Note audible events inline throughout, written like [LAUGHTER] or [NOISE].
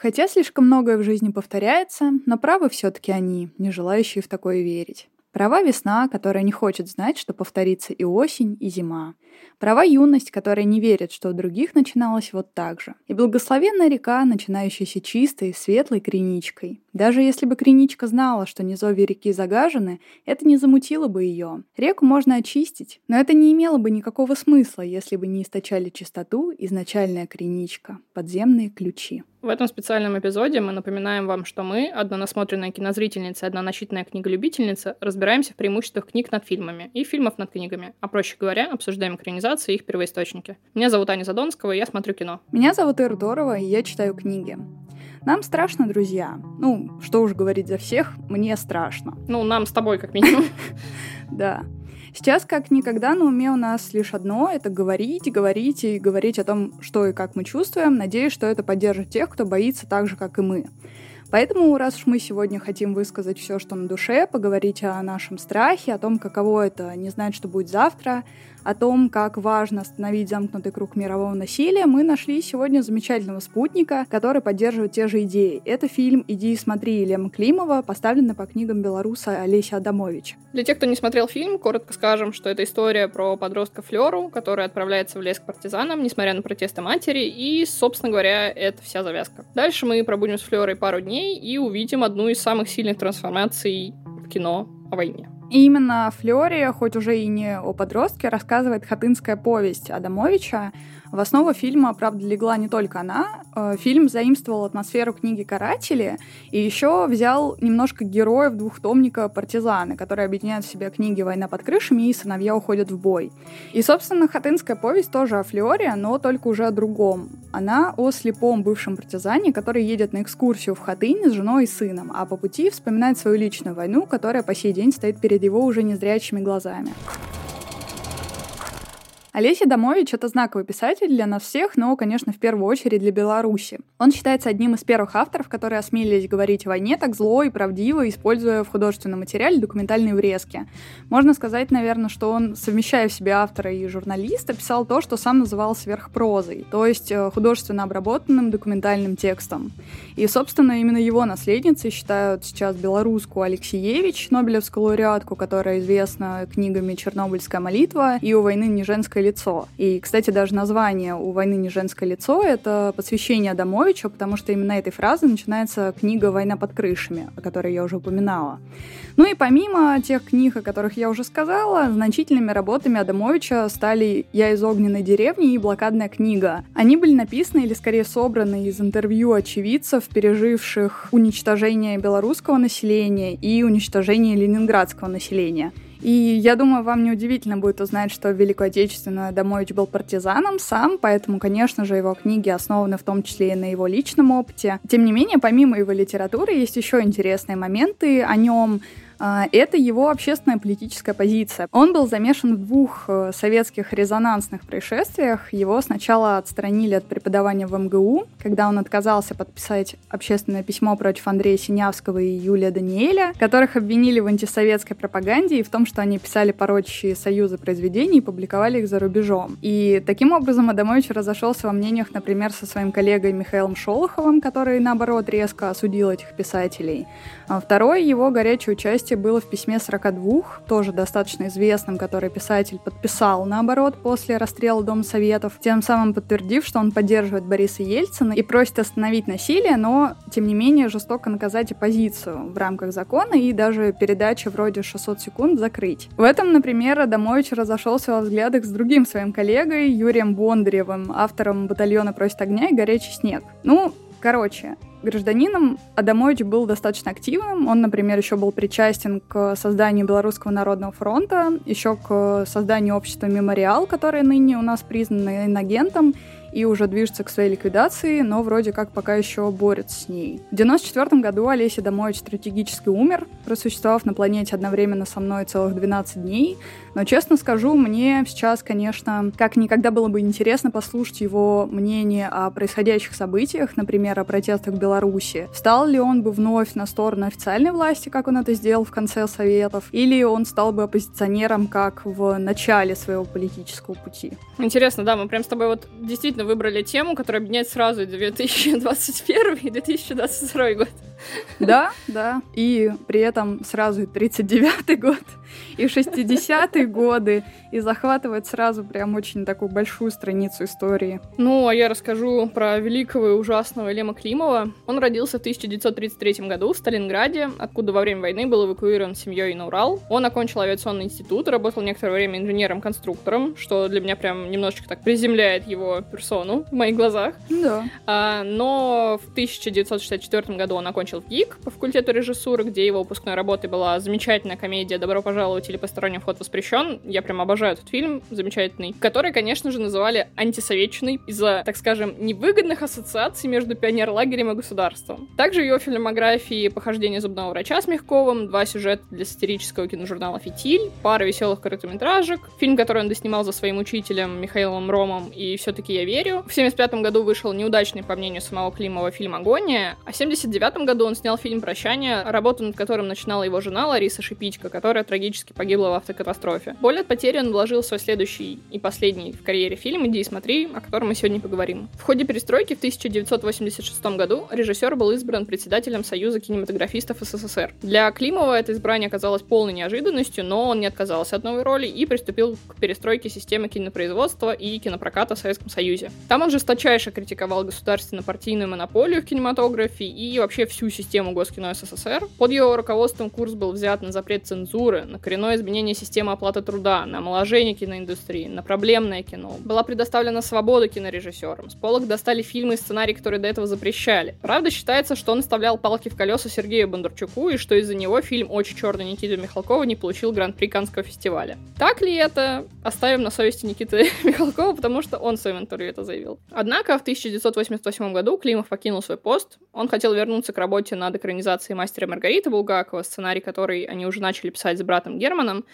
Хотя слишком многое в жизни повторяется, но правы все-таки они, не желающие в такое верить. Права весна, которая не хочет знать, что повторится и осень, и зима. Права юность, которая не верит, что у других начиналось вот так же. И благословенная река, начинающаяся чистой, светлой криничкой. Даже если бы криничка знала, что низовья реки загажены, это не замутило бы ее. Реку можно очистить, но это не имело бы никакого смысла, если бы не источали чистоту изначальная криничка, подземные ключи. В этом специальном эпизоде мы напоминаем вам, что мы, одна насмотренная кинозрительница и одна начитанная книголюбительница, разбираемся в преимуществах книг над фильмами и фильмов над книгами, а проще говоря, обсуждаем экранизации и их первоисточники. Меня зовут Аня Задонского, и я смотрю кино. Меня зовут Ир Дорова, и я читаю книги. Нам страшно, друзья. Ну, что уж говорить за всех, мне страшно. Ну, нам с тобой, как минимум. [LAUGHS] Да. Сейчас, как никогда, на уме у нас лишь одно — это говорить, говорить и говорить о том, что и как мы чувствуем. Надеюсь, что это поддержит тех, кто боится так же, как и мы. Поэтому, раз уж мы сегодня хотим высказать все, что на душе, поговорить о нашем страхе, о том, каково это не знать, что будет завтра, о том, как важно остановить замкнутый круг мирового насилия, мы нашли сегодня замечательного спутника, который поддерживает те же идеи. Это фильм «Иди и смотри» Лема Климова, поставленный по книгам белоруса Олеся Адамовича. Для тех, кто не смотрел фильм, коротко скажем, что это история про подростка Флеру, который отправляется в лес к партизанам, несмотря на протесты матери, и, собственно говоря, это вся завязка. Дальше мы пробудем с Флерой пару дней и увидим одну из самых сильных трансформаций в кино о войне. И именно Флёре, хоть уже и не о подростке, рассказывает хатынская повесть Адамовича, в основу фильма, правда, легла не только она. Э, фильм заимствовал атмосферу книги «Каратели» и еще взял немножко героев двухтомника «Партизаны», которые объединяют в себе книги «Война под крышами» и «Сыновья уходят в бой». И, собственно, хатынская повесть тоже о Флёре, но только уже о другом. Она о слепом бывшем партизане, который едет на экскурсию в Хатынь с женой и сыном, а по пути вспоминает свою личную войну, которая по сей день стоит перед его уже незрячими глазами. Олеся Домович — это знаковый писатель для нас всех, но, конечно, в первую очередь для Беларуси. Он считается одним из первых авторов, которые осмелились говорить о войне так зло и правдиво, используя в художественном материале документальные врезки. Можно сказать, наверное, что он, совмещая в себе автора и журналиста, писал то, что сам называл сверхпрозой, то есть э, художественно обработанным документальным текстом. И, собственно, именно его наследницей считают сейчас белорусскую Алексеевич, Нобелевскую лауреатку, которая известна книгами «Чернобыльская молитва» и «У войны не женское лицо». И, кстати, даже название «У войны не женское лицо» — это посвящение Адамовичу, потому что именно этой фразы начинается книга «Война под крышами», о которой я уже упоминала. Ну и помимо тех книг, о которых я уже сказала, значительными работами Адамовича стали «Я из огненной деревни» и «Блокадная книга». Они были написаны или скорее собраны из интервью очевидцев, переживших уничтожение белорусского населения и уничтожение ленинградского населения. И я думаю, вам не удивительно будет узнать, что в Великую Отечественную Адамович был партизаном сам, поэтому, конечно же, его книги основаны в том числе и на его личном опыте. Тем не менее, помимо его литературы, есть еще интересные моменты о нем, это его общественная политическая позиция. Он был замешан в двух э, советских резонансных происшествиях. Его сначала отстранили от преподавания в МГУ, когда он отказался подписать общественное письмо против Андрея Синявского и Юлия Даниэля, которых обвинили в антисоветской пропаганде и в том, что они писали порочащие союзы произведений и публиковали их за рубежом. И таким образом Адамович разошелся во мнениях, например, со своим коллегой Михаилом Шолоховым, который, наоборот, резко осудил этих писателей. А второе, его горячее участие участие было в письме 42, тоже достаточно известным, который писатель подписал, наоборот, после расстрела Дома Советов, тем самым подтвердив, что он поддерживает Бориса Ельцина и просит остановить насилие, но, тем не менее, жестоко наказать оппозицию в рамках закона и даже передачи вроде 600 секунд закрыть. В этом, например, Адамович разошелся во взглядах с другим своим коллегой Юрием Бондаревым, автором «Батальона просит огня» и «Горячий снег». Ну, короче, гражданином Адамович был достаточно активным. Он, например, еще был причастен к созданию Белорусского народного фронта, еще к созданию общества «Мемориал», которое ныне у нас признано инагентом, и уже движется к своей ликвидации, но вроде как пока еще борется с ней. В 94 году Олеся Домович стратегически умер, просуществовав на планете одновременно со мной целых 12 дней. Но, честно скажу, мне сейчас, конечно, как никогда было бы интересно послушать его мнение о происходящих событиях, например, о протестах в Беларуси. Стал ли он бы вновь на сторону официальной власти, как он это сделал в конце Советов, или он стал бы оппозиционером, как в начале своего политического пути? Интересно, да, мы прям с тобой вот действительно выбрали тему, которая объединяет сразу 2021 и 2022 год. Да, [LAUGHS] да. И при этом сразу и 39-й год, и 60-е [LAUGHS] годы, и захватывает сразу прям очень такую большую страницу истории. Ну, а я расскажу про великого и ужасного Лема Климова. Он родился в 1933 году в Сталинграде, откуда во время войны был эвакуирован семьей на Урал. Он окончил авиационный институт, работал некоторое время инженером-конструктором, что для меня прям немножечко так приземляет его персону в моих глазах. Да. А, но в 1964 году он окончил ГИК по факультету режиссуры, где его выпускной работой была замечательная комедия «Добро пожаловать» или «Посторонний вход воспрещен». Я прям обожаю этот фильм, замечательный, который, конечно же, называли антисоветчиной из-за, так скажем, невыгодных ассоциаций между пионерлагерем и государством. Также в его фильмографии «Похождение зубного врача» с Мягковым, два сюжета для сатирического киножурнала «Фитиль», пара веселых короткометражек, фильм, который он доснимал за своим учителем Михаилом Ромом и «Все-таки я верю». В 75 году вышел неудачный, по мнению самого Климова, фильм «Агония», а в 79 году он снял фильм «Прощание», работу над которым начинала его жена Лариса Шипитько, которая трагически погибла в автокатастрофе. Боль от потери он вложил в свой следующий и последний в карьере фильм «Иди и смотри», о котором мы сегодня поговорим. В ходе перестройки в 1986 году режиссер был избран председателем Союза кинематографистов СССР. Для Климова это избрание оказалось полной неожиданностью, но он не отказался от новой роли и приступил к перестройке системы кинопроизводства и кинопроката в Советском Союзе. Там он жесточайше критиковал государственно-партийную монополию в кинематографе и вообще всю систему Госкино СССР. Под его руководством курс был взят на запрет цензуры, на коренное изменение системы оплаты труда, на омоложение киноиндустрии, на проблемное кино. Была предоставлена свобода кинорежиссерам. С полок достали фильмы и сценарии, которые до этого запрещали. Правда, считается, что он вставлял палки в колеса Сергею Бондарчуку, и что из-за него фильм «Очень черный» Никиты Михалкова не получил гран-при Канского фестиваля. Так ли это? Оставим на совести Никиты [LAUGHS] Михалкова, потому что он в своем интервью это заявил. Однако в 1988 году Климов покинул свой пост. Он хотел вернуться к работе над экранизацией «Мастера Маргариты» Булгакова, сценарий который они уже начали писать с братом Германом,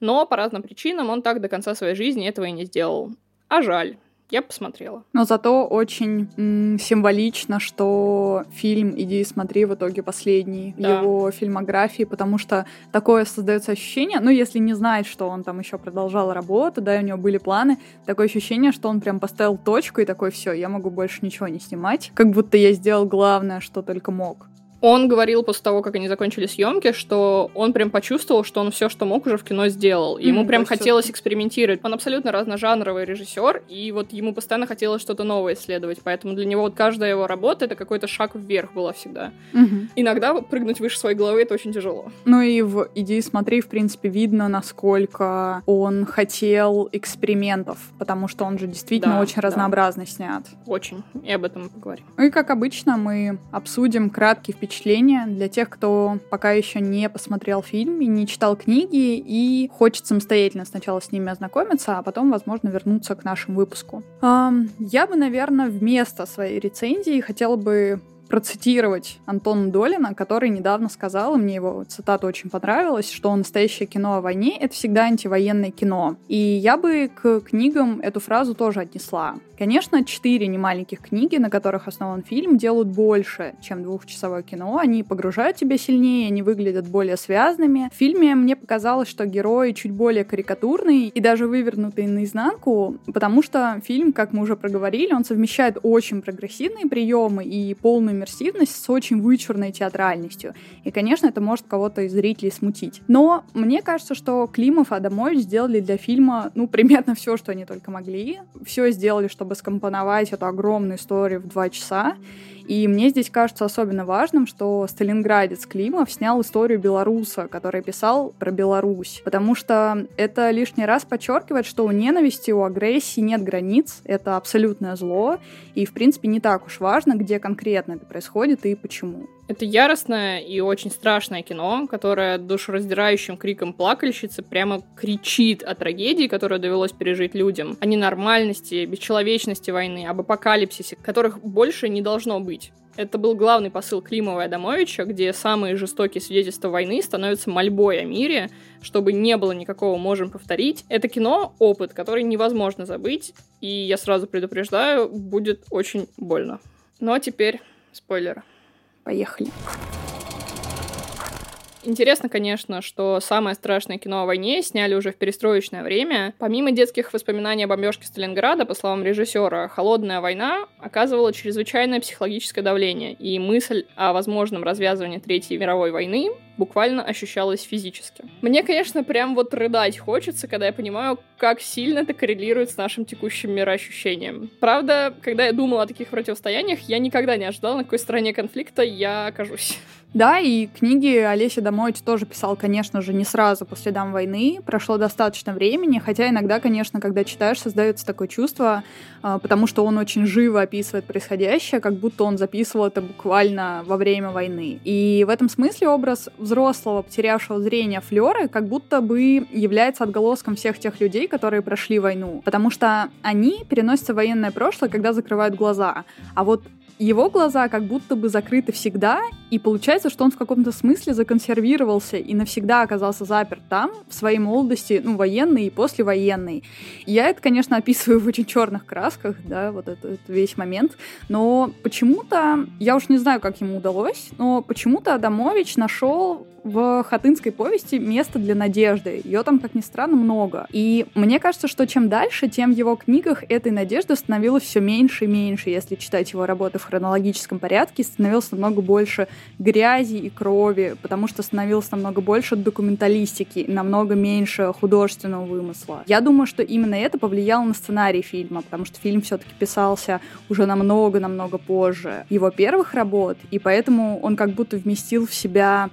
но по разным причинам он так до конца своей жизни этого и не сделал. А жаль. Я посмотрела. Но зато очень м, символично, что фильм «Иди и смотри» в итоге последний да. его фильмографии, потому что такое создается ощущение, ну, если не знать, что он там еще продолжал работу, да, и у него были планы, такое ощущение, что он прям поставил точку и такой, все, я могу больше ничего не снимать, как будто я сделал главное, что только мог. Он говорил после того, как они закончили съемки, что он прям почувствовал, что он все, что мог, уже в кино сделал. И ему mm, прям хотелось экспериментировать. Он абсолютно разножанровый режиссер, и вот ему постоянно хотелось что-то новое исследовать. Поэтому для него вот каждая его работа это какой-то шаг вверх была всегда. Mm-hmm. Иногда прыгнуть выше своей головы это очень тяжело. Ну и в «Иди смотри», в принципе, видно, насколько он хотел экспериментов, потому что он же действительно да, очень да. разнообразно снят. Очень. И об этом поговорим. Ну и как обычно, мы обсудим краткий впечатления впечатления для тех, кто пока еще не посмотрел фильм и не читал книги и хочет самостоятельно сначала с ними ознакомиться, а потом, возможно, вернуться к нашему выпуску. Я бы, наверное, вместо своей рецензии хотела бы процитировать Антона Долина, который недавно сказал, и мне его цитата очень понравилась, что настоящее кино о войне — это всегда антивоенное кино. И я бы к книгам эту фразу тоже отнесла. Конечно, четыре немаленьких книги, на которых основан фильм, делают больше, чем двухчасовое кино. Они погружают тебя сильнее, они выглядят более связанными. В фильме мне показалось, что герои чуть более карикатурные и даже вывернутые наизнанку, потому что фильм, как мы уже проговорили, он совмещает очень прогрессивные приемы и полную иммерсивность с очень вычурной театральностью. И, конечно, это может кого-то из зрителей смутить. Но мне кажется, что Климов и Адамович сделали для фильма, ну, примерно все, что они только могли. Все сделали, чтобы скомпоновать эту огромную историю в два часа. И мне здесь кажется особенно важным, что сталинградец Климов снял историю белоруса, который писал про Беларусь. Потому что это лишний раз подчеркивает, что у ненависти, у агрессии нет границ, это абсолютное зло, и, в принципе, не так уж важно, где конкретно это происходит и почему. Это яростное и очень страшное кино, которое душераздирающим криком плакальщицы прямо кричит о трагедии, которую довелось пережить людям, о ненормальности, бесчеловечности войны, об апокалипсисе, которых больше не должно быть. Это был главный посыл Климова и Адамовича, где самые жестокие свидетельства войны становятся мольбой о мире, чтобы не было никакого «можем повторить». Это кино — опыт, который невозможно забыть, и я сразу предупреждаю, будет очень больно. Ну а теперь спойлеры. Поехали. Интересно, конечно, что самое страшное кино о войне сняли уже в перестроечное время. Помимо детских воспоминаний о бомбежке Сталинграда, по словам режиссера, «Холодная война» оказывала чрезвычайное психологическое давление, и мысль о возможном развязывании Третьей мировой войны буквально ощущалась физически. Мне, конечно, прям вот рыдать хочется, когда я понимаю, как сильно это коррелирует с нашим текущим мироощущением. Правда, когда я думала о таких противостояниях, я никогда не ожидала, на какой стороне конфликта я окажусь. Да, и книги Олеся Домович тоже писал, конечно же, не сразу по следам войны. Прошло достаточно времени, хотя иногда, конечно, когда читаешь, создается такое чувство, а, потому что он очень живо описывает происходящее, как будто он записывал это буквально во время войны. И в этом смысле образ взрослого, потерявшего зрение Флёры, как будто бы является отголоском всех тех людей, которые прошли войну. Потому что они переносятся в военное прошлое, когда закрывают глаза. А вот его глаза как будто бы закрыты всегда, и получается, что он в каком-то смысле законсервировался и навсегда оказался заперт там, в своей молодости, ну, военной и послевоенной. Я это, конечно, описываю в очень черных красках, да, вот этот, этот весь момент, но почему-то, я уж не знаю, как ему удалось, но почему-то Адамович нашел в хатынской повести место для надежды. Ее там, как ни странно, много. И мне кажется, что чем дальше, тем в его книгах этой надежды становилось все меньше и меньше. Если читать его работы в хронологическом порядке, становилось намного больше грязи и крови, потому что становилось намного больше документалистики, намного меньше художественного вымысла. Я думаю, что именно это повлияло на сценарий фильма, потому что фильм все-таки писался уже намного-намного позже его первых работ, и поэтому он как будто вместил в себя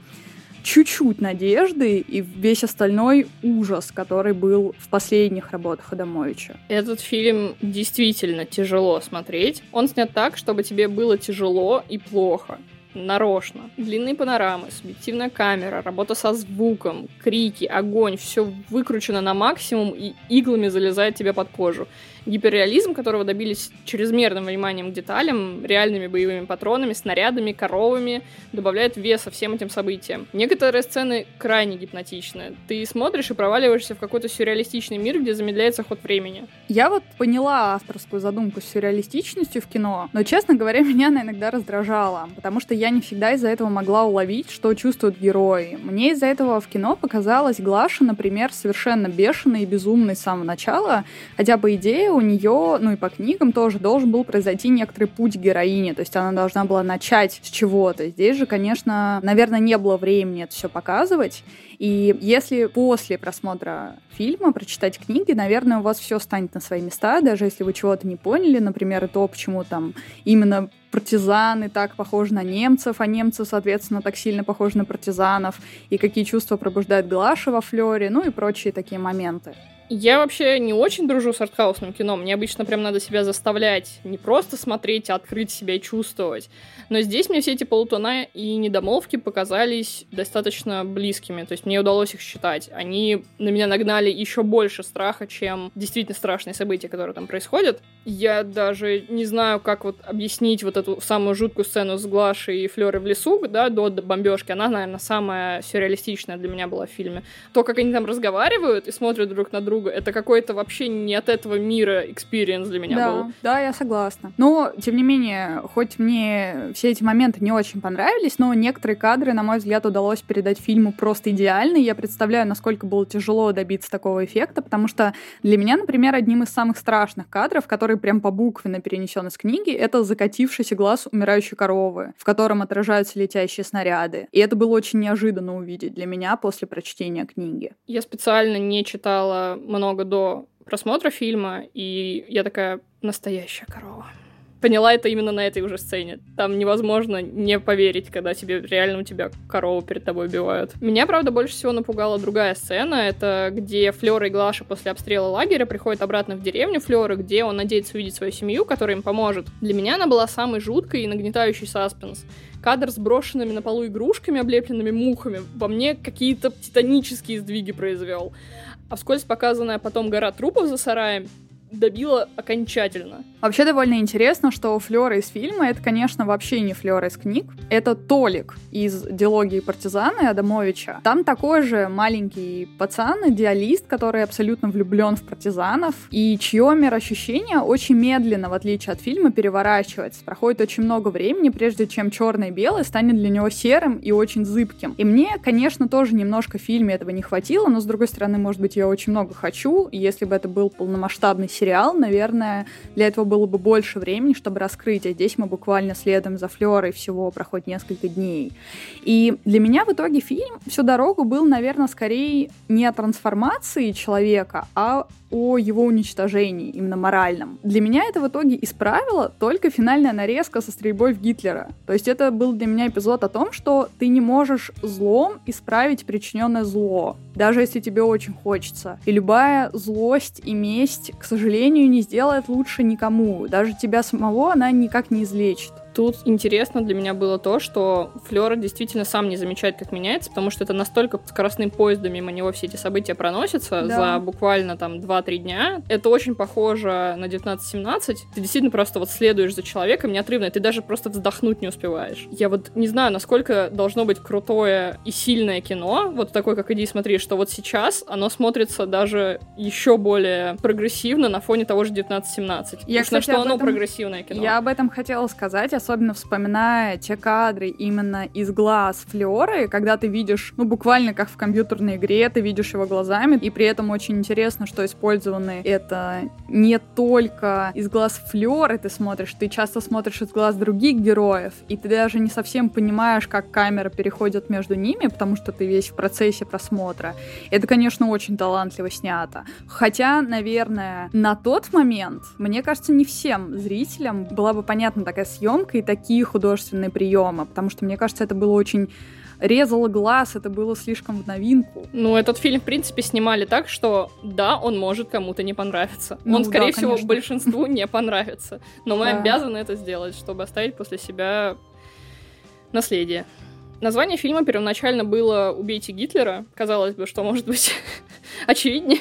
чуть-чуть надежды и весь остальной ужас, который был в последних работах Адамовича. Этот фильм действительно тяжело смотреть. Он снят так, чтобы тебе было тяжело и плохо нарочно. Длинные панорамы, субъективная камера, работа со звуком, крики, огонь, все выкручено на максимум и иглами залезает тебе под кожу гиперреализм, которого добились чрезмерным вниманием к деталям, реальными боевыми патронами, снарядами, коровами, добавляет веса всем этим событиям. Некоторые сцены крайне гипнотичны. Ты смотришь и проваливаешься в какой-то сюрреалистичный мир, где замедляется ход времени. Я вот поняла авторскую задумку с сюрреалистичностью в кино, но, честно говоря, [LAUGHS] меня она иногда раздражала, потому что я не всегда из-за этого могла уловить, что чувствуют герои. Мне из-за этого в кино показалась Глаша, например, совершенно бешеной и безумной с самого начала, хотя, по идее, у нее, ну и по книгам тоже, должен был произойти некоторый путь героини, то есть она должна была начать с чего-то. Здесь же, конечно, наверное, не было времени это все показывать, и если после просмотра фильма прочитать книги, наверное, у вас все станет на свои места, даже если вы чего-то не поняли, например, то, почему там именно партизаны так похожи на немцев, а немцы, соответственно, так сильно похожи на партизанов, и какие чувства пробуждает Глаша во Флёре, ну и прочие такие моменты. Я вообще не очень дружу с артхаусным кино. Мне обычно прям надо себя заставлять не просто смотреть, а открыть себя и чувствовать. Но здесь мне все эти полутона и недомолвки показались достаточно близкими. То есть мне удалось их считать. Они на меня нагнали еще больше страха, чем действительно страшные события, которые там происходят. Я даже не знаю, как вот объяснить вот эту самую жуткую сцену с Глашей и Флёрой в лесу, да, до бомбежки. Она, наверное, самая сюрреалистичная для меня была в фильме. То, как они там разговаривают и смотрят друг на друга, друга. Это какой-то вообще не от этого мира experience для меня да, был. Да, я согласна. Но, тем не менее, хоть мне все эти моменты не очень понравились, но некоторые кадры, на мой взгляд, удалось передать фильму просто идеально. Я представляю, насколько было тяжело добиться такого эффекта, потому что для меня, например, одним из самых страшных кадров, который прям по буквенно перенесен из книги, это закатившийся глаз умирающей коровы, в котором отражаются летящие снаряды. И это было очень неожиданно увидеть для меня после прочтения книги. Я специально не читала много до просмотра фильма, и я такая настоящая корова. Поняла это именно на этой уже сцене. Там невозможно не поверить, когда тебе реально у тебя корову перед тобой убивают. Меня, правда, больше всего напугала другая сцена. Это где Флёра и Глаша после обстрела лагеря приходят обратно в деревню Флёры, где он надеется увидеть свою семью, которая им поможет. Для меня она была самой жуткой и нагнетающей саспенс кадр с брошенными на полу игрушками, облепленными мухами, во мне какие-то титанические сдвиги произвел. А вскользь показанная потом гора трупов за сараем добила окончательно. Вообще довольно интересно, что Флёра из фильма — это, конечно, вообще не Флёра из книг. Это Толик из «Диалогии партизаны» Адамовича. Там такой же маленький пацан, идеалист, который абсолютно влюблен в партизанов, и чье мироощущение очень медленно, в отличие от фильма, переворачивается. Проходит очень много времени, прежде чем черное и белое станет для него серым и очень зыбким. И мне, конечно, тоже немножко в фильме этого не хватило, но, с другой стороны, может быть, я очень много хочу, если бы это был полномасштабный сериал, наверное, для этого было бы больше времени, чтобы раскрыть, а здесь мы буквально следом за Флёрой всего проходит несколько дней. И для меня в итоге фильм всю дорогу был, наверное, скорее не о трансформации человека, а о его уничтожении, именно моральном. Для меня это в итоге исправило только финальная нарезка со стрельбой в Гитлера. То есть это был для меня эпизод о том, что ты не можешь злом исправить причиненное зло, даже если тебе очень хочется. И любая злость и месть, к сожалению, не сделает лучше никому. Даже тебя самого она никак не излечит. Тут интересно для меня было то, что Флёр действительно сам не замечает, как меняется, потому что это настолько скоростным поездом мимо него все эти события проносятся да. за буквально там 2-3 дня. Это очень похоже на 1917. Ты действительно просто вот следуешь за человеком неотрывно, ты даже просто вздохнуть не успеваешь. Я вот не знаю, насколько должно быть крутое и сильное кино, вот такое, как «Иди смотри», что вот сейчас оно смотрится даже еще более прогрессивно на фоне того же 1917. Я, кстати, на что оно этом... прогрессивное кино. Я об этом хотела сказать, особенно вспоминая те кадры именно из глаз Флёры, когда ты видишь, ну, буквально как в компьютерной игре, ты видишь его глазами, и при этом очень интересно, что использованы это не только из глаз Флёры ты смотришь, ты часто смотришь из глаз других героев, и ты даже не совсем понимаешь, как камера переходит между ними, потому что ты весь в процессе просмотра. Это, конечно, очень талантливо снято. Хотя, наверное, на тот момент, мне кажется, не всем зрителям была бы понятна такая съемка, и такие художественные приемы, потому что, мне кажется, это было очень резало глаз, это было слишком в новинку. Ну, этот фильм, в принципе, снимали так, что да, он может кому-то не понравиться. Ну, он, скорее да, всего, большинству не понравится. Но мы обязаны это сделать, чтобы оставить после себя наследие. Название фильма первоначально было «Убейте Гитлера». Казалось бы, что может быть [LAUGHS] очевиднее.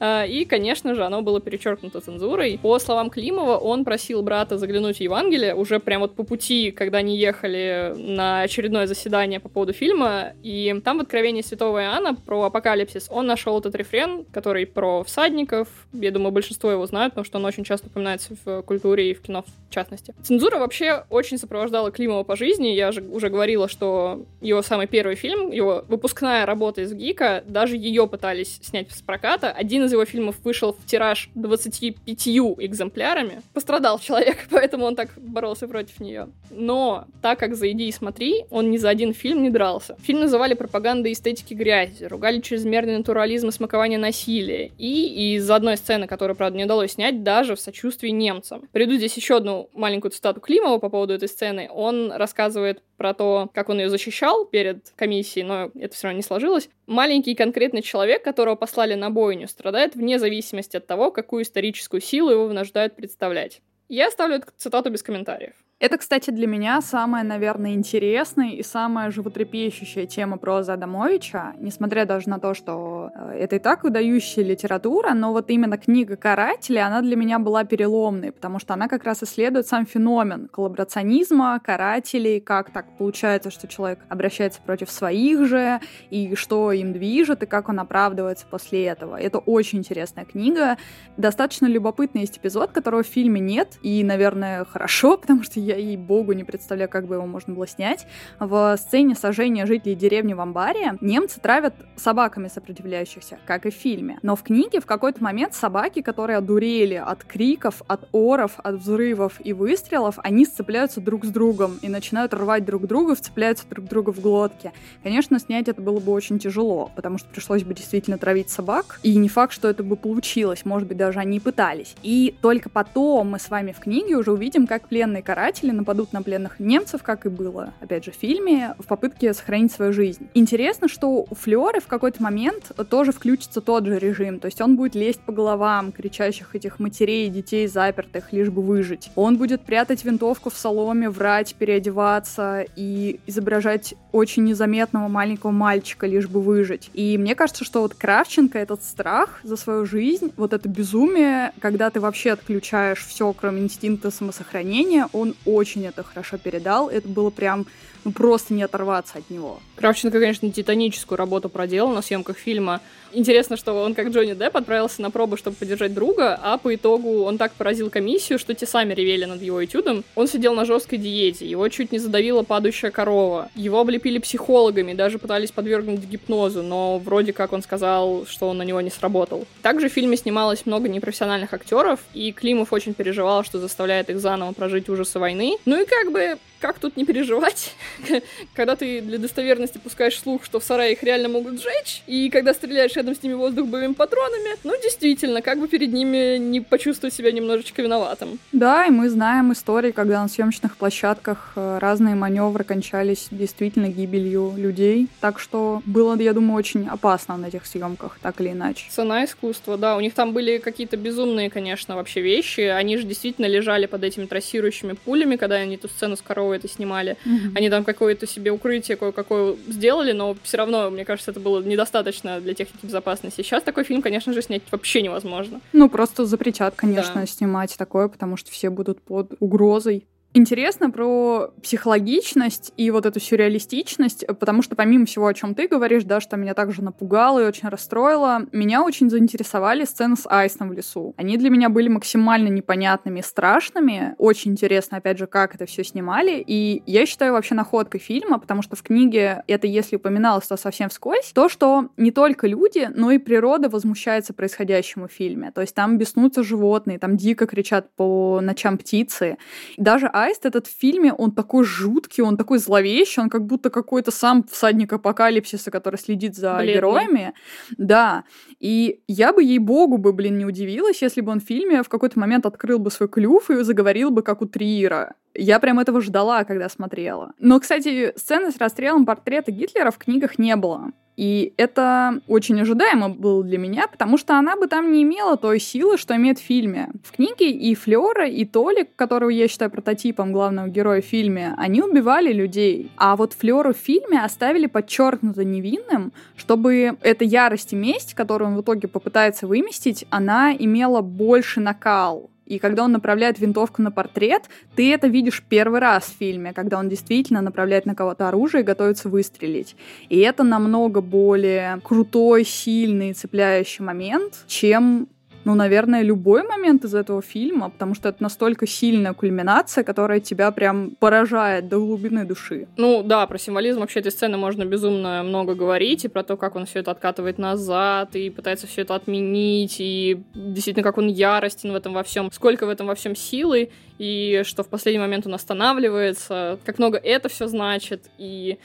А, и, конечно же, оно было перечеркнуто цензурой. По словам Климова, он просил брата заглянуть в Евангелие уже прямо вот по пути, когда они ехали на очередное заседание по поводу фильма. И там в Откровении Святого Иоанна про апокалипсис он нашел этот рефрен, который про всадников. Я думаю, большинство его знают, потому что он очень часто упоминается в культуре и в кино в частности. Цензура вообще очень сопровождала Климова по жизни. Я же уже говорила, что его самый первый фильм, его выпускная работа из ГИКа, даже ее пытались снять с проката. Один из его фильмов вышел в тираж 25 экземплярами. Пострадал человек, [LAUGHS] поэтому он так боролся против нее. Но так как «Зайди и смотри», он ни за один фильм не дрался. Фильм называли пропагандой эстетики грязи, ругали чрезмерный натурализм и смакование насилия. И из одной сцены, которую, правда, не удалось снять, даже в сочувствии немцам. Приду здесь еще одну маленькую цитату Климова по поводу этой сцены. Он рассказывает про то, как он ее защищал перед комиссией, но это все равно не сложилось. Маленький конкретный человек, которого послали на бойню, страдает вне зависимости от того, какую историческую силу его вынуждают представлять. Я оставлю эту цитату без комментариев. Это, кстати, для меня самая, наверное, интересная и самая животрепещущая тема про Адамовича, несмотря даже на то, что э, это и так выдающая литература, но вот именно книга «Каратели», она для меня была переломной, потому что она как раз исследует сам феномен коллаборационизма, карателей, как так получается, что человек обращается против своих же, и что им движет, и как он оправдывается после этого. Это очень интересная книга. Достаточно любопытный есть эпизод, которого в фильме нет, и, наверное, хорошо, [LAUGHS] потому что я ей-богу не представляю, как бы его можно было снять. В сцене сожжения жителей деревни в амбаре немцы травят собаками сопротивляющихся, как и в фильме. Но в книге в какой-то момент собаки, которые одурели от криков, от оров, от взрывов и выстрелов, они сцепляются друг с другом и начинают рвать друг друга, вцепляются друг друга в глотки. Конечно, снять это было бы очень тяжело, потому что пришлось бы действительно травить собак, и не факт, что это бы получилось, может быть, даже они и пытались. И только потом мы с вами в книге уже увидим, как пленный каратель каратели нападут на пленных немцев, как и было, опять же, в фильме, в попытке сохранить свою жизнь. Интересно, что у Флёры в какой-то момент тоже включится тот же режим, то есть он будет лезть по головам кричащих этих матерей и детей запертых, лишь бы выжить. Он будет прятать винтовку в соломе, врать, переодеваться и изображать очень незаметного маленького мальчика, лишь бы выжить. И мне кажется, что вот Кравченко этот страх за свою жизнь, вот это безумие, когда ты вообще отключаешь все, кроме инстинкта самосохранения, он очень это хорошо передал. Это было прям ну, просто не оторваться от него. Кравченко, конечно, титаническую работу проделал на съемках фильма. Интересно, что он, как Джонни Депп, отправился на пробу, чтобы поддержать друга, а по итогу он так поразил комиссию, что те сами ревели над его этюдом. Он сидел на жесткой диете, его чуть не задавила падающая корова. Его облепили психологами, даже пытались подвергнуть гипнозу, но вроде как он сказал, что он на него не сработал. Также в фильме снималось много непрофессиональных актеров, и Климов очень переживал, что заставляет их заново прожить ужасы войны. Ну и как бы как тут не переживать, [LAUGHS] когда ты для достоверности пускаешь слух, что в сарае их реально могут сжечь, и когда стреляешь рядом с ними воздух боевыми патронами, ну, действительно, как бы перед ними не почувствовать себя немножечко виноватым. Да, и мы знаем истории, когда на съемочных площадках э, разные маневры кончались действительно гибелью людей, так что было, я думаю, очень опасно на этих съемках, так или иначе. Цена искусства, да, у них там были какие-то безумные, конечно, вообще вещи, они же действительно лежали под этими трассирующими пулями, когда они эту сцену с коровой это снимали. Mm-hmm. Они там какое-то себе укрытие кое-какое сделали, но все равно, мне кажется, это было недостаточно для техники безопасности. Сейчас такой фильм, конечно же, снять вообще невозможно. Ну, просто запретят, конечно, да. снимать такое, потому что все будут под угрозой интересно про психологичность и вот эту сюрреалистичность, потому что помимо всего, о чем ты говоришь, да, что меня также напугало и очень расстроило, меня очень заинтересовали сцены с Айсом в лесу. Они для меня были максимально непонятными, страшными. Очень интересно, опять же, как это все снимали. И я считаю вообще находкой фильма, потому что в книге это, если упоминалось, то совсем вскользь, то, что не только люди, но и природа возмущается происходящему в фильме. То есть там беснутся животные, там дико кричат по ночам птицы. И даже Аист этот в фильме, он такой жуткий, он такой зловещий, он как будто какой-то сам всадник апокалипсиса, который следит за Бледный. героями. Да. И я бы, ей-богу, бы, блин, не удивилась, если бы он в фильме в какой-то момент открыл бы свой клюв и заговорил бы, как у Триера. Я прям этого ждала, когда смотрела. Но, кстати, сцены с расстрелом портрета Гитлера в книгах не было. И это очень ожидаемо было для меня, потому что она бы там не имела той силы, что имеет в фильме. В книге и Флёра, и Толик, которого я считаю прототипом главного героя в фильме, они убивали людей. А вот Флёру в фильме оставили подчеркнуто невинным, чтобы эта ярость и месть, которую он в итоге попытается выместить, она имела больше накал. И когда он направляет винтовку на портрет, ты это видишь первый раз в фильме, когда он действительно направляет на кого-то оружие и готовится выстрелить. И это намного более крутой, сильный, цепляющий момент, чем ну, наверное, любой момент из этого фильма, потому что это настолько сильная кульминация, которая тебя прям поражает до глубины души. Ну да, про символизм вообще этой сцены можно безумно много говорить, и про то, как он все это откатывает назад, и пытается все это отменить, и действительно, как он яростен в этом во всем, сколько в этом во всем силы, и что в последний момент он останавливается, как много это все значит, и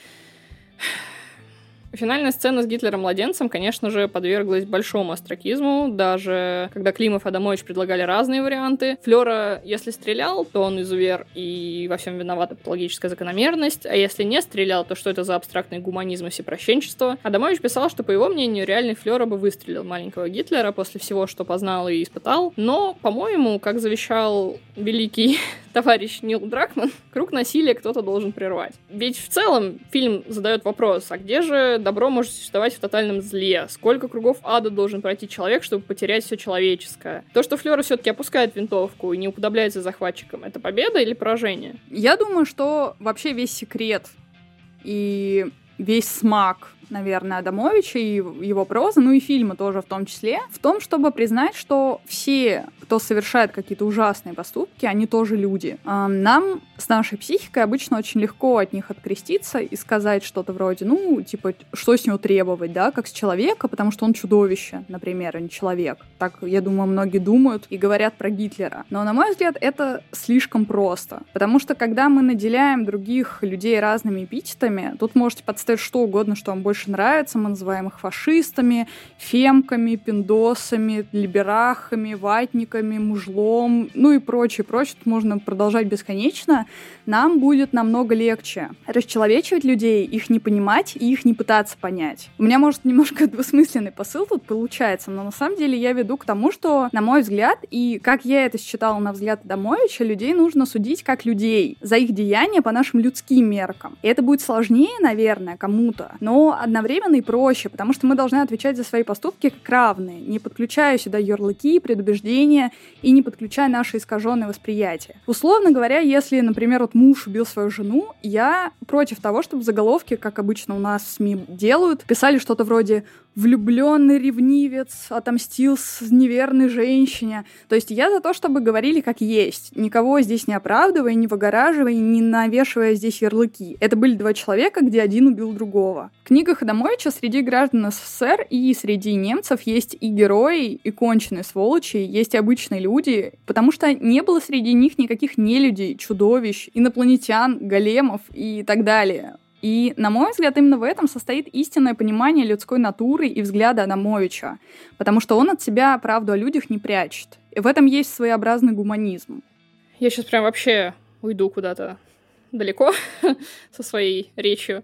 Финальная сцена с Гитлером-младенцем, конечно же, подверглась большому астракизму, даже когда Климов и Адамович предлагали разные варианты. Флера, если стрелял, то он изувер и во всем виновата патологическая закономерность, а если не стрелял, то что это за абстрактный гуманизм и всепрощенчество? Адамович писал, что, по его мнению, реальный Флера бы выстрелил маленького Гитлера после всего, что познал и испытал, но, по-моему, как завещал великий [LAUGHS] товарищ Нил Дракман, [LAUGHS] круг насилия кто-то должен прервать. Ведь в целом фильм задает вопрос, а где же добро может существовать в тотальном зле? Сколько кругов ада должен пройти человек, чтобы потерять все человеческое? То, что Флёра все-таки опускает винтовку и не уподобляется захватчикам, это победа или поражение? Я думаю, что вообще весь секрет и весь смак наверное, Адамовича и его прозы, ну и фильмы тоже в том числе, в том, чтобы признать, что все, кто совершает какие-то ужасные поступки, они тоже люди. А, нам с нашей психикой обычно очень легко от них откреститься и сказать что-то вроде, ну, типа, что с него требовать, да, как с человека, потому что он чудовище, например, а не человек. Так, я думаю, многие думают и говорят про Гитлера. Но, на мой взгляд, это слишком просто. Потому что, когда мы наделяем других людей разными эпитетами, тут можете подставить что угодно, что вам больше больше нравится. Мы называем их фашистами, фемками, пиндосами, либерахами, ватниками, мужлом, ну и прочее, прочее. Тут можно продолжать бесконечно. Нам будет намного легче расчеловечивать людей, их не понимать и их не пытаться понять. У меня, может, немножко [LAUGHS] двусмысленный посыл тут получается, но на самом деле я веду к тому, что, на мой взгляд, и как я это считала на взгляд Адамовича, людей нужно судить как людей за их деяния по нашим людским меркам. И это будет сложнее, наверное, кому-то, но одновременно и проще, потому что мы должны отвечать за свои поступки как равные, не подключая сюда ярлыки, предубеждения и не подключая наше искаженное восприятие. Условно говоря, если, например, вот муж убил свою жену, я против того, чтобы в заголовке, как обычно у нас в СМИ делают, писали что-то вроде влюбленный ревнивец отомстил с неверной женщине. То есть я за то, чтобы говорили как есть, никого здесь не оправдывая, не выгораживая, не навешивая здесь ярлыки. Это были два человека, где один убил другого. В Адамовича среди граждан СССР и среди немцев есть и герои, и конченые сволочи, есть и обычные люди, потому что не было среди них никаких нелюдей, чудовищ, инопланетян, големов и так далее. И, на мой взгляд, именно в этом состоит истинное понимание людской натуры и взгляда Адамовича, потому что он от себя правду о людях не прячет. И в этом есть своеобразный гуманизм. Я сейчас прям вообще уйду куда-то далеко [LAUGHS] со своей речью.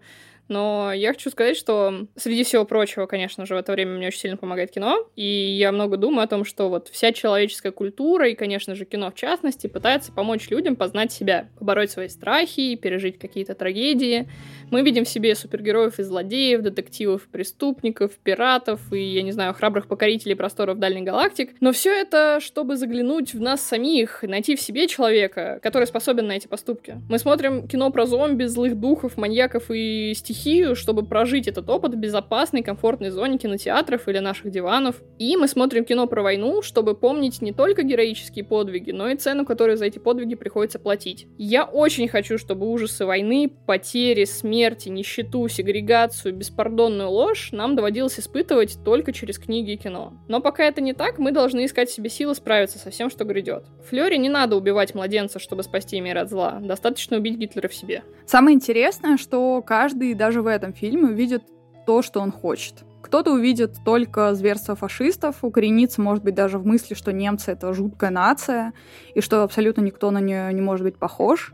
Но я хочу сказать, что среди всего прочего, конечно же, в это время мне очень сильно помогает кино. И я много думаю о том, что вот вся человеческая культура и, конечно же, кино в частности, пытается помочь людям познать себя, побороть свои страхи, пережить какие-то трагедии. Мы видим в себе супергероев и злодеев, детективов, преступников, пиратов и, я не знаю, храбрых покорителей просторов дальних галактик. Но все это, чтобы заглянуть в нас самих, найти в себе человека, который способен на эти поступки. Мы смотрим кино про зомби, злых духов, маньяков и стихий стихию, чтобы прожить этот опыт в безопасной, комфортной зоне кинотеатров или наших диванов. И мы смотрим кино про войну, чтобы помнить не только героические подвиги, но и цену, которую за эти подвиги приходится платить. Я очень хочу, чтобы ужасы войны, потери, смерти, нищету, сегрегацию, беспардонную ложь нам доводилось испытывать только через книги и кино. Но пока это не так, мы должны искать в себе силы справиться со всем, что грядет. Флёре не надо убивать младенца, чтобы спасти мир от зла. Достаточно убить Гитлера в себе. Самое интересное, что каждый, даже даже в этом фильме увидит то, что он хочет. Кто-то увидит только зверство фашистов, укоренится, может быть, даже в мысли, что немцы — это жуткая нация, и что абсолютно никто на нее не может быть похож.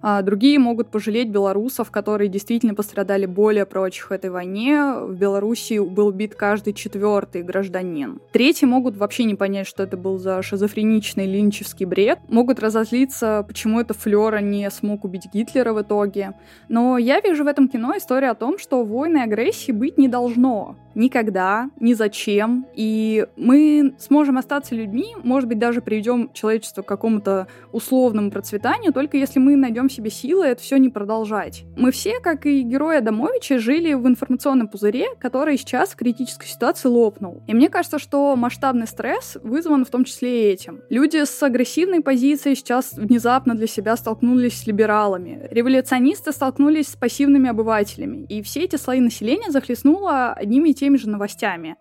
А другие могут пожалеть белорусов, которые действительно пострадали более прочих в этой войне. В Белоруссии был бит каждый четвертый гражданин. Третьи могут вообще не понять, что это был за шизофреничный линчевский бред. Могут разозлиться, почему это Флера не смог убить Гитлера в итоге. Но я вижу в этом кино историю о том, что войны и агрессии быть не должно никогда, ни зачем. И мы сможем остаться людьми, может быть, даже приведем человечество к какому-то условному процветанию, только если мы найдем себе силы это все не продолжать. Мы все, как и герои Адамовича, жили в информационном пузыре, который сейчас в критической ситуации лопнул. И мне кажется, что масштабный стресс вызван в том числе и этим. Люди с агрессивной позицией сейчас внезапно для себя столкнулись с либералами. Революционисты столкнулись с пассивными обывателями. И все эти слои населения захлестнуло одними и теми теми же новостями.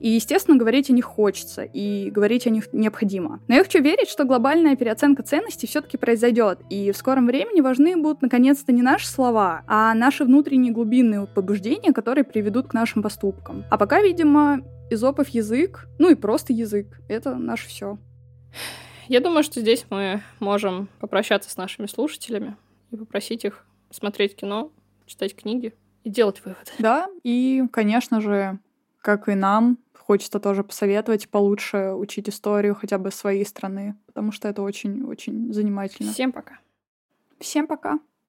И, естественно, говорить о них хочется, и говорить о них необходимо. Но я хочу верить, что глобальная переоценка ценностей все-таки произойдет, и в скором времени важны будут наконец-то не наши слова, а наши внутренние глубинные побуждения, которые приведут к нашим поступкам. А пока, видимо, изопов язык, ну и просто язык, это наше все. Я думаю, что здесь мы можем попрощаться с нашими слушателями и попросить их смотреть кино, читать книги, и делать выводы. Да, и, конечно же, как и нам, хочется тоже посоветовать получше учить историю хотя бы своей страны, потому что это очень-очень занимательно. Всем пока. Всем пока.